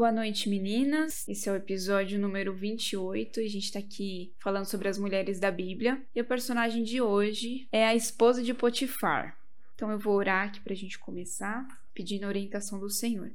Boa noite, meninas. Esse é o episódio número 28 e a gente tá aqui falando sobre as mulheres da Bíblia. E o personagem de hoje é a esposa de Potifar. Então eu vou orar aqui pra gente começar, pedindo a orientação do Senhor.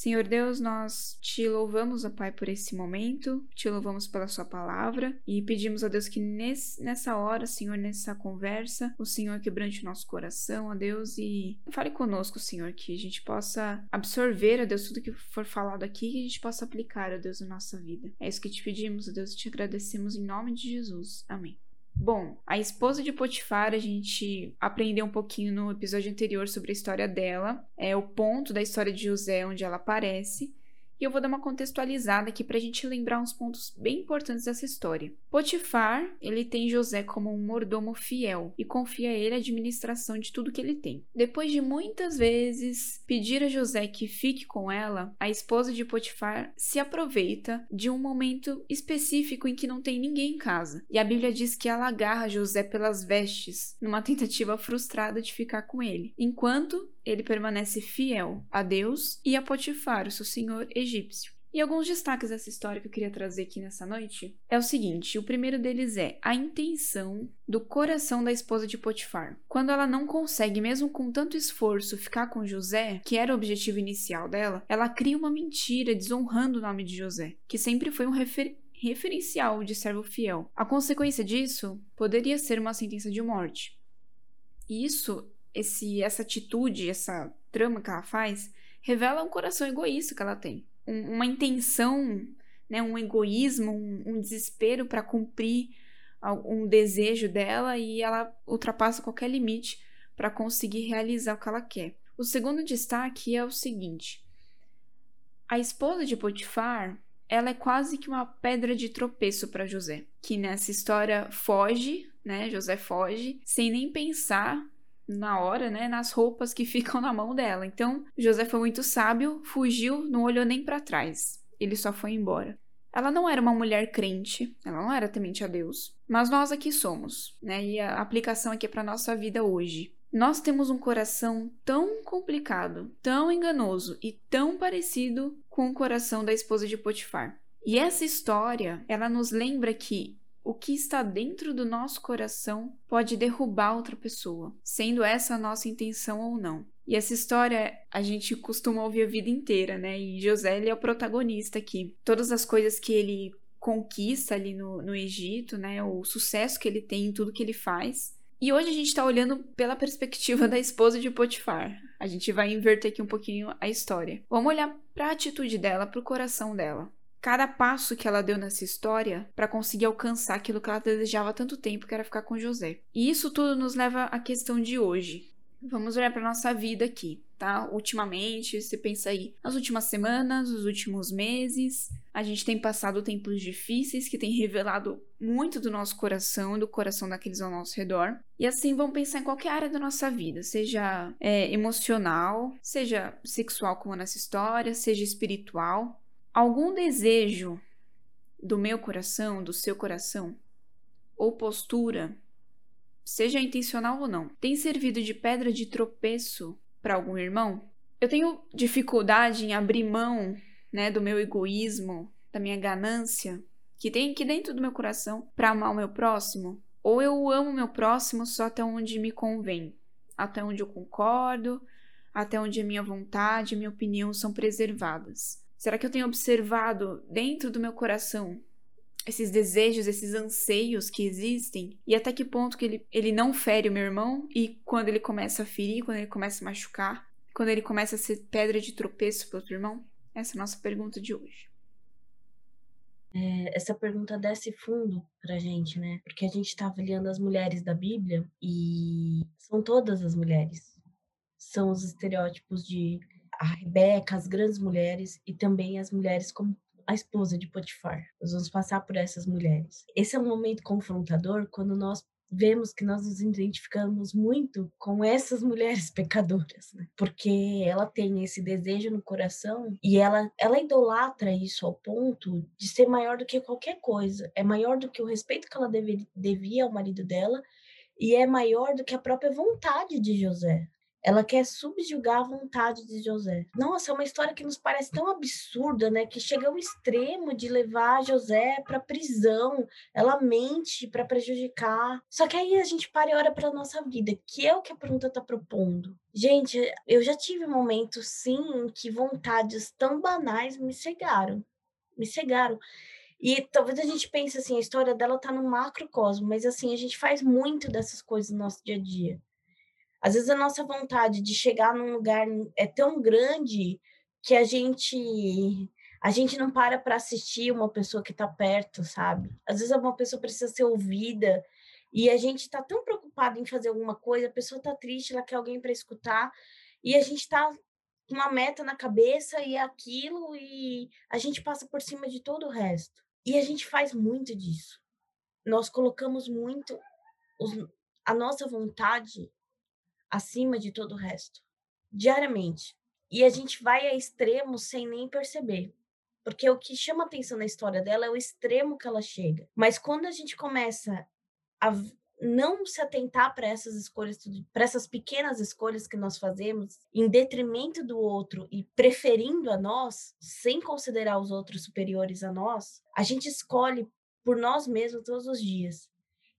Senhor Deus, nós te louvamos, ó Pai, por esse momento, te louvamos pela Sua palavra e pedimos a Deus que nesse, nessa hora, Senhor, nessa conversa, o Senhor quebrante o nosso coração, ó Deus, e fale conosco, Senhor, que a gente possa absorver, ó Deus, tudo que for falado aqui que a gente possa aplicar, ó Deus, na nossa vida. É isso que te pedimos, ó Deus, e te agradecemos em nome de Jesus. Amém. Bom, a esposa de Potifar, a gente aprendeu um pouquinho no episódio anterior sobre a história dela, é o ponto da história de José onde ela aparece. E eu vou dar uma contextualizada aqui para a gente lembrar uns pontos bem importantes dessa história. Potifar, ele tem José como um mordomo fiel e confia a ele a administração de tudo que ele tem. Depois de muitas vezes pedir a José que fique com ela, a esposa de Potifar se aproveita de um momento específico em que não tem ninguém em casa. E a Bíblia diz que ela agarra José pelas vestes, numa tentativa frustrada de ficar com ele, enquanto ele permanece fiel a Deus e a Potifar, o seu senhor egípcio. E alguns destaques dessa história que eu queria trazer aqui nessa noite é o seguinte: o primeiro deles é a intenção do coração da esposa de Potifar. Quando ela não consegue, mesmo com tanto esforço, ficar com José, que era o objetivo inicial dela, ela cria uma mentira desonrando o nome de José, que sempre foi um refer referencial de servo fiel. A consequência disso poderia ser uma sentença de morte. E isso esse, essa atitude, essa trama que ela faz, revela um coração egoísta que ela tem. Um, uma intenção, né, um egoísmo, um, um desespero para cumprir um desejo dela e ela ultrapassa qualquer limite para conseguir realizar o que ela quer. O segundo destaque é o seguinte: a esposa de Potifar, ela é quase que uma pedra de tropeço para José, que nessa história foge, né? José foge sem nem pensar na hora, né, nas roupas que ficam na mão dela. Então, José foi muito sábio, fugiu, não olhou nem para trás. Ele só foi embora. Ela não era uma mulher crente, ela não era temente a Deus, mas nós aqui somos, né? E a aplicação aqui é para nossa vida hoje. Nós temos um coração tão complicado, tão enganoso e tão parecido com o coração da esposa de Potifar. E essa história, ela nos lembra que o que está dentro do nosso coração pode derrubar outra pessoa, sendo essa a nossa intenção ou não. E essa história a gente costuma ouvir a vida inteira, né? E José ele é o protagonista aqui. Todas as coisas que ele conquista ali no, no Egito, né? O sucesso que ele tem em tudo que ele faz. E hoje a gente está olhando pela perspectiva da esposa de Potifar. A gente vai inverter aqui um pouquinho a história. Vamos olhar para a atitude dela, para o coração dela cada passo que ela deu nessa história para conseguir alcançar aquilo que ela desejava há tanto tempo, que era ficar com José. E isso tudo nos leva à questão de hoje. Vamos olhar para nossa vida aqui, tá? Ultimamente, você pensa aí, nas últimas semanas, nos últimos meses, a gente tem passado tempos difíceis que têm revelado muito do nosso coração do coração daqueles ao nosso redor. E assim, vamos pensar em qualquer área da nossa vida, seja é, emocional, seja sexual, como nessa história, seja espiritual algum desejo do meu coração, do seu coração, ou postura, seja intencional ou não, tem servido de pedra de tropeço para algum irmão? Eu tenho dificuldade em abrir mão, né, do meu egoísmo, da minha ganância, que tem aqui dentro do meu coração, para amar o meu próximo? Ou eu amo o meu próximo só até onde me convém, até onde eu concordo, até onde a minha vontade e minha opinião são preservadas? Será que eu tenho observado dentro do meu coração esses desejos, esses anseios que existem? E até que ponto que ele, ele não fere o meu irmão? E quando ele começa a ferir, quando ele começa a machucar, quando ele começa a ser pedra de tropeço para outro irmão? Essa é a nossa pergunta de hoje. É, essa pergunta desce fundo pra gente, né? Porque a gente tá avaliando as mulheres da Bíblia e são todas as mulheres. São os estereótipos de a Rebeca, as grandes mulheres e também as mulheres como a esposa de Potifar. Nós vamos passar por essas mulheres. Esse é um momento confrontador quando nós vemos que nós nos identificamos muito com essas mulheres pecadoras, né? porque ela tem esse desejo no coração e ela, ela idolatra isso ao ponto de ser maior do que qualquer coisa, é maior do que o respeito que ela deve, devia ao marido dela e é maior do que a própria vontade de José. Ela quer subjugar a vontade de José. Nossa, é uma história que nos parece tão absurda, né? Que chega ao extremo de levar José para prisão. Ela mente para prejudicar. Só que aí a gente para e olha para nossa vida, que é o que a pergunta está propondo. Gente, eu já tive momentos, sim, em que vontades tão banais me cegaram. Me cegaram. E talvez a gente pense assim, a história dela tá no macrocosmo, mas assim, a gente faz muito dessas coisas no nosso dia a dia. Às vezes a nossa vontade de chegar num lugar é tão grande que a gente a gente não para para assistir uma pessoa que está perto, sabe? Às vezes uma pessoa precisa ser ouvida e a gente está tão preocupado em fazer alguma coisa, a pessoa está triste, ela quer alguém para escutar e a gente está com uma meta na cabeça e é aquilo e a gente passa por cima de todo o resto. E a gente faz muito disso. Nós colocamos muito os, a nossa vontade acima de todo o resto, diariamente. E a gente vai a extremos sem nem perceber. Porque o que chama atenção na história dela é o extremo que ela chega. Mas quando a gente começa a não se atentar para essas escolhas, para essas pequenas escolhas que nós fazemos, em detrimento do outro e preferindo a nós, sem considerar os outros superiores a nós, a gente escolhe por nós mesmos todos os dias.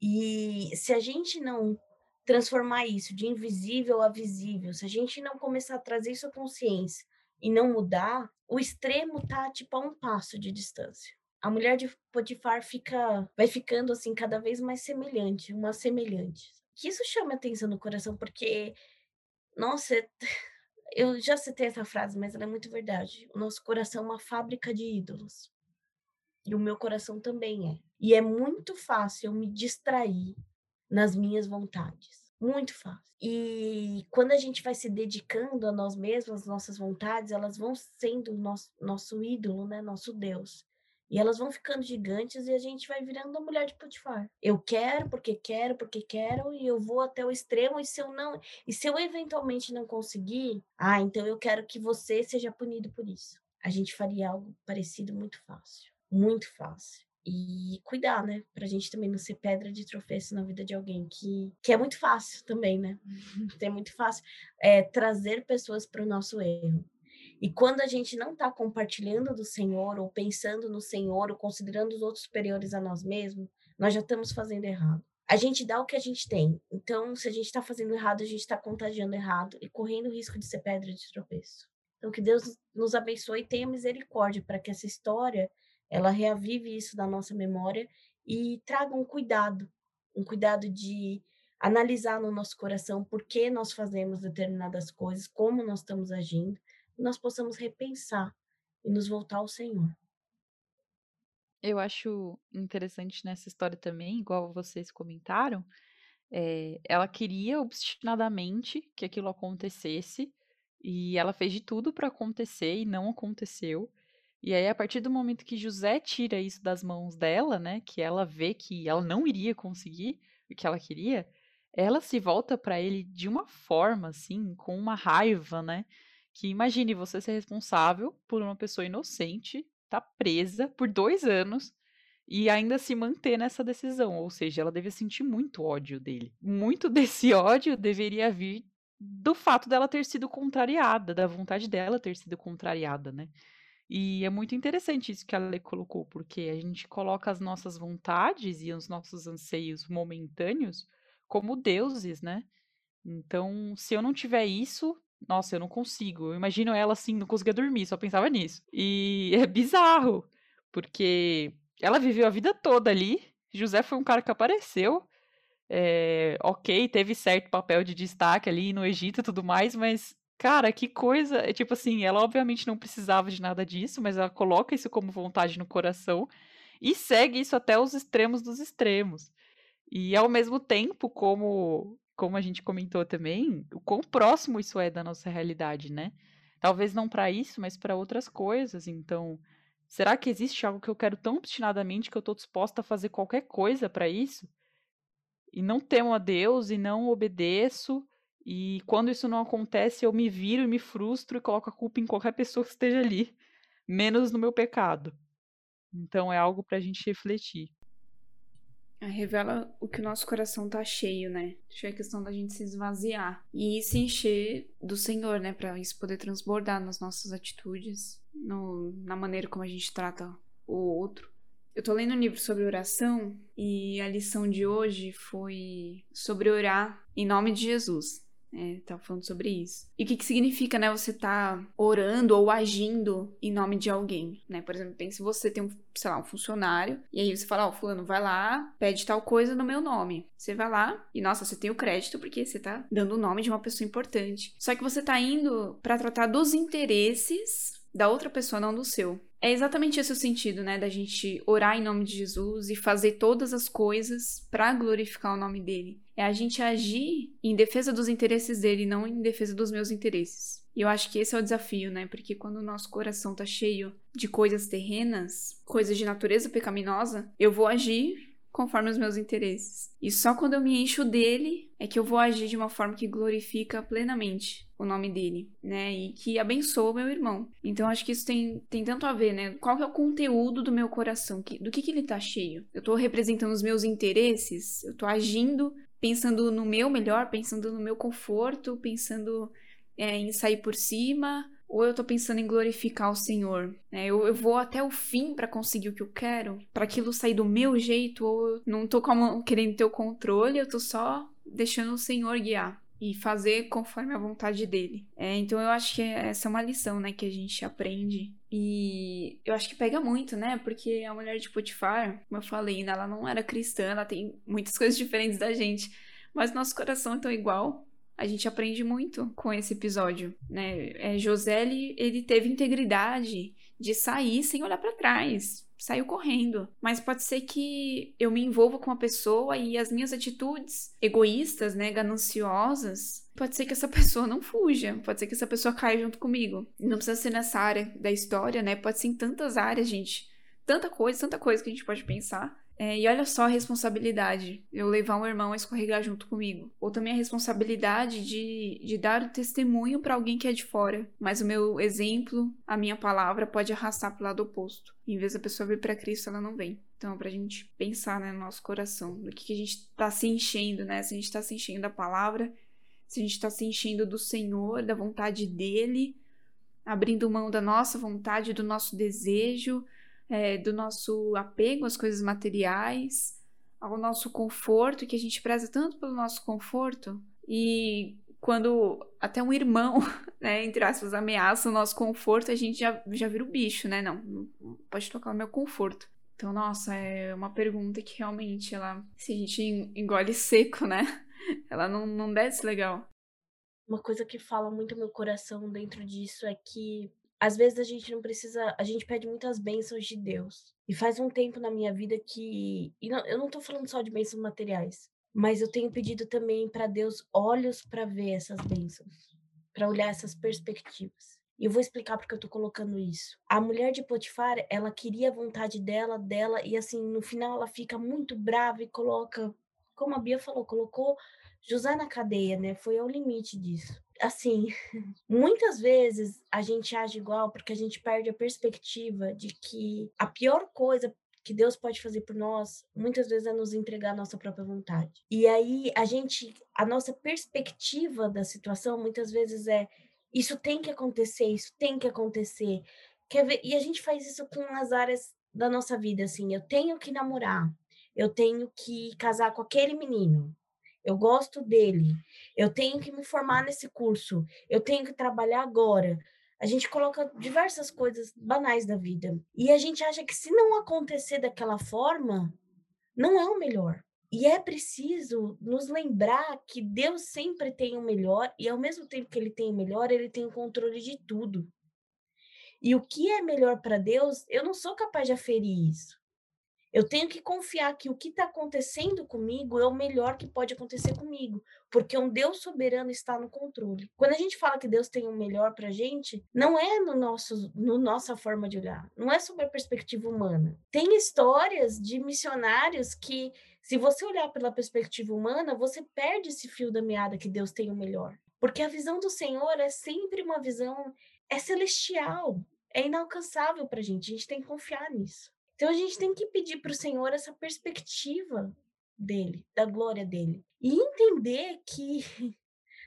E se a gente não transformar isso de invisível a visível, se a gente não começar a trazer isso à consciência e não mudar, o extremo tá tipo a um passo de distância a mulher de Potifar fica, vai ficando assim cada vez mais semelhante, uma semelhante. Que isso chama atenção no coração porque, nossa, eu já citei essa frase, mas ela é muito verdade. O nosso coração é uma fábrica de ídolos. E o meu coração também é. E é muito fácil eu me distrair nas minhas vontades. Muito fácil. E quando a gente vai se dedicando a nós mesmos, as nossas vontades, elas vão sendo nosso, nosso ídolo, né? Nosso Deus. E elas vão ficando gigantes e a gente vai virando a mulher de Potifar. Eu quero porque quero, porque quero e eu vou até o extremo e se eu não, e se eu eventualmente não conseguir, ah, então eu quero que você seja punido por isso. A gente faria algo parecido muito fácil, muito fácil. E cuidar, né? Pra gente também não ser pedra de tropeço na vida de alguém, que, que é muito fácil também, né? é muito fácil é, trazer pessoas para o nosso erro. E quando a gente não está compartilhando do Senhor, ou pensando no Senhor, ou considerando os outros superiores a nós mesmos, nós já estamos fazendo errado. A gente dá o que a gente tem. Então, se a gente está fazendo errado, a gente está contagiando errado e correndo o risco de ser pedra de tropeço. Então, que Deus nos abençoe e tenha misericórdia para que essa história ela reavive isso da nossa memória e traga um cuidado, um cuidado de analisar no nosso coração por que nós fazemos determinadas coisas, como nós estamos agindo, nós possamos repensar e nos voltar ao Senhor. Eu acho interessante nessa história também, igual vocês comentaram, é, ela queria obstinadamente que aquilo acontecesse e ela fez de tudo para acontecer e não aconteceu. E aí, a partir do momento que José tira isso das mãos dela, né, que ela vê que ela não iria conseguir o que ela queria, ela se volta para ele de uma forma, assim, com uma raiva, né? Que imagine você ser responsável por uma pessoa inocente, tá presa por dois anos e ainda se manter nessa decisão. Ou seja, ela deve sentir muito ódio dele. Muito desse ódio deveria vir do fato dela ter sido contrariada, da vontade dela ter sido contrariada, né? E é muito interessante isso que a colocou, porque a gente coloca as nossas vontades e os nossos anseios momentâneos como deuses, né? Então, se eu não tiver isso, nossa, eu não consigo. Eu imagino ela assim, não conseguia dormir, só pensava nisso. E é bizarro, porque ela viveu a vida toda ali. José foi um cara que apareceu. É, ok, teve certo papel de destaque ali no Egito e tudo mais, mas, cara, que coisa. É, tipo assim, ela obviamente não precisava de nada disso, mas ela coloca isso como vontade no coração e segue isso até os extremos dos extremos. E ao mesmo tempo, como como a gente comentou também, o quão próximo isso é da nossa realidade, né? Talvez não para isso, mas para outras coisas. Então, será que existe algo que eu quero tão obstinadamente que eu estou disposta a fazer qualquer coisa para isso? E não temo a Deus e não obedeço. E quando isso não acontece, eu me viro e me frustro e coloco a culpa em qualquer pessoa que esteja ali, menos no meu pecado. Então é algo para a gente refletir. revela o que o nosso coração tá cheio, né? Acho é questão da gente se esvaziar e se encher do Senhor, né? Para isso poder transbordar nas nossas atitudes, no, na maneira como a gente trata o outro. Eu tô lendo um livro sobre oração e a lição de hoje foi sobre orar em nome de Jesus. É, falando sobre isso. E o que, que significa, né, você tá orando ou agindo em nome de alguém, né? Por exemplo, pense você tem um, sei lá, um funcionário, e aí você fala, ó, oh, fulano, vai lá, pede tal coisa no meu nome. Você vai lá e, nossa, você tem o crédito porque você tá dando o nome de uma pessoa importante. Só que você tá indo para tratar dos interesses da outra pessoa, não do seu. É exatamente esse o sentido, né, da gente orar em nome de Jesus e fazer todas as coisas para glorificar o nome dele. É a gente agir em defesa dos interesses dele, não em defesa dos meus interesses. E eu acho que esse é o desafio, né? Porque quando o nosso coração tá cheio de coisas terrenas, coisas de natureza pecaminosa, eu vou agir conforme os meus interesses. E só quando eu me encho dele é que eu vou agir de uma forma que glorifica plenamente o nome dele, né? E que abençoa o meu irmão. Então acho que isso tem, tem tanto a ver, né? Qual que é o conteúdo do meu coração? Que, do que, que ele tá cheio? Eu tô representando os meus interesses? Eu tô agindo pensando no meu melhor, pensando no meu conforto, pensando é, em sair por cima? ou eu tô pensando em glorificar o Senhor? Né? Eu, eu vou até o fim para conseguir o que eu quero, para aquilo sair do meu jeito, ou eu não como, querendo ter o controle, eu tô só deixando o Senhor guiar e fazer conforme a vontade dele. É, então eu acho que essa é uma lição, né, que a gente aprende. E eu acho que pega muito, né? Porque a mulher de Potifar, como eu falei, né, ela não era cristã, ela tem muitas coisas diferentes da gente, mas nosso coração é tão igual a gente aprende muito com esse episódio, né? É, José, ele, ele teve integridade de sair sem olhar para trás, saiu correndo. Mas pode ser que eu me envolva com uma pessoa e as minhas atitudes egoístas, né, gananciosas, pode ser que essa pessoa não fuja, pode ser que essa pessoa caia junto comigo. Não precisa ser nessa área da história, né? Pode ser em tantas áreas, gente. Tanta coisa, tanta coisa que a gente pode pensar. É, e olha só a responsabilidade, eu levar um irmão a escorregar junto comigo. Ou também a responsabilidade de, de dar o testemunho para alguém que é de fora. Mas o meu exemplo, a minha palavra, pode arrastar para o lado oposto. Em vez da pessoa vir para Cristo, ela não vem. Então, para a gente pensar né, no nosso coração, do que, que a gente está se enchendo, né? Se a gente está se enchendo da palavra, se a gente está se enchendo do Senhor, da vontade dele, abrindo mão da nossa vontade, do nosso desejo é, do nosso apego às coisas materiais, ao nosso conforto, que a gente preza tanto pelo nosso conforto, e quando até um irmão, né, entre aspas, ameaça o nosso conforto, a gente já, já vira o bicho, né? Não, pode tocar o meu conforto. Então, nossa, é uma pergunta que realmente ela, se a gente engole seco, né? Ela não, não desce legal. Uma coisa que fala muito meu coração dentro disso é que às vezes a gente não precisa, a gente pede muitas bênçãos de Deus. E faz um tempo na minha vida que, não, eu não tô falando só de bênçãos materiais, mas eu tenho pedido também para Deus olhos para ver essas bênçãos, para olhar essas perspectivas. E eu vou explicar porque eu tô colocando isso. A mulher de Potifar, ela queria a vontade dela, dela, e assim, no final ela fica muito brava e coloca, como a Bia falou, colocou José na cadeia, né? Foi ao limite disso assim, muitas vezes a gente age igual porque a gente perde a perspectiva de que a pior coisa que Deus pode fazer por nós, muitas vezes é nos entregar a nossa própria vontade. E aí a gente, a nossa perspectiva da situação muitas vezes é isso tem que acontecer, isso tem que acontecer. Quer ver? E a gente faz isso com as áreas da nossa vida, assim, eu tenho que namorar, eu tenho que casar com aquele menino, eu gosto dele, eu tenho que me formar nesse curso, eu tenho que trabalhar agora. A gente coloca diversas coisas banais da vida. E a gente acha que se não acontecer daquela forma, não é o melhor. E é preciso nos lembrar que Deus sempre tem o melhor, e ao mesmo tempo que ele tem o melhor, ele tem o controle de tudo. E o que é melhor para Deus, eu não sou capaz de aferir isso. Eu tenho que confiar que o que está acontecendo comigo é o melhor que pode acontecer comigo, porque um Deus soberano está no controle. Quando a gente fala que Deus tem o melhor para gente, não é no nosso, no nossa forma de olhar, não é sobre a perspectiva humana. Tem histórias de missionários que, se você olhar pela perspectiva humana, você perde esse fio da meada que Deus tem o melhor, porque a visão do Senhor é sempre uma visão é celestial, é inalcançável para a gente. A gente tem que confiar nisso. Então a gente tem que pedir para o Senhor essa perspectiva dele, da glória dele. E entender que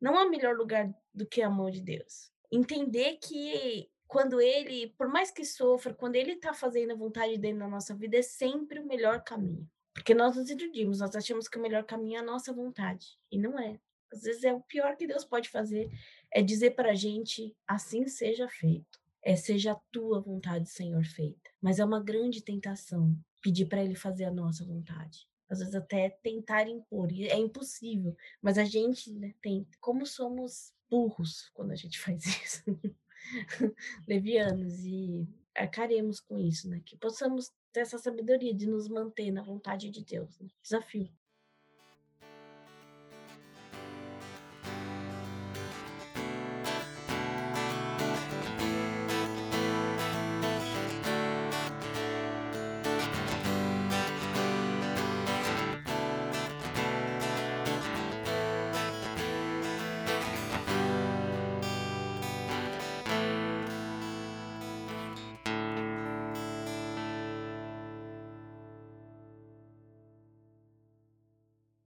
não há melhor lugar do que a mão de Deus. Entender que quando ele, por mais que sofra, quando ele está fazendo a vontade dele na nossa vida, é sempre o melhor caminho. Porque nós nos iludimos, nós achamos que o melhor caminho é a nossa vontade. E não é. Às vezes é o pior que Deus pode fazer, é dizer para a gente, assim seja feito. É seja a tua vontade, Senhor, feita. Mas é uma grande tentação pedir para ele fazer a nossa vontade. Às vezes até tentar impor, e é impossível, mas a gente né. Como somos burros quando a gente faz isso. levianos e arcaremos com isso, né? Que possamos ter essa sabedoria de nos manter na vontade de Deus. Né? Desafio.